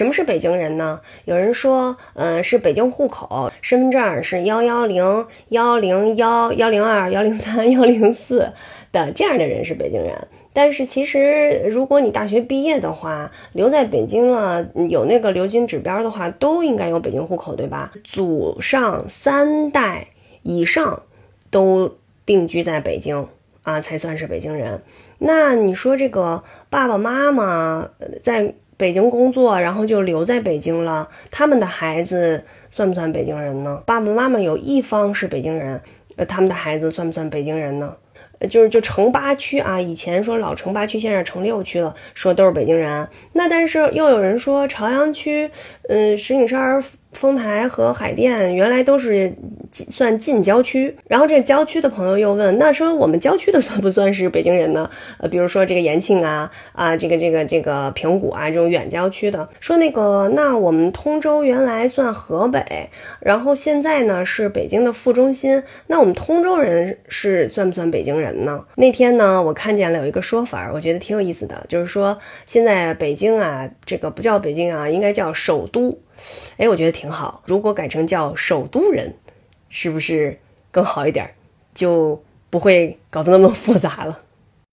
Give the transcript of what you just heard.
什么是北京人呢？有人说，嗯，是北京户口，身份证是幺幺零幺零幺幺零二幺零三幺零四的这样的人是北京人。但是其实，如果你大学毕业的话，留在北京了，有那个留京指标的话，都应该有北京户口，对吧？祖上三代以上都定居在北京啊，才算是北京人。那你说这个爸爸妈妈在北京工作，然后就留在北京了，他们的孩子算不算北京人呢？爸爸妈妈有一方是北京人，呃，他们的孩子算不算北京人呢？就是就城八区啊，以前说老城八区，现在城六区了，说都是北京人。那但是又有人说朝阳区，嗯，石景山。丰台和海淀原来都是算近郊区，然后这郊区的朋友又问，那说我们郊区的算不算是北京人呢？呃，比如说这个延庆啊啊，这个这个这个平谷啊这种远郊区的，说那个那我们通州原来算河北，然后现在呢是北京的副中心，那我们通州人是算不算北京人呢？那天呢我看见了有一个说法，我觉得挺有意思的，就是说现在北京啊这个不叫北京啊，应该叫首都。哎，我觉得挺好。如果改成叫首都人，是不是更好一点？就不会搞得那么复杂了。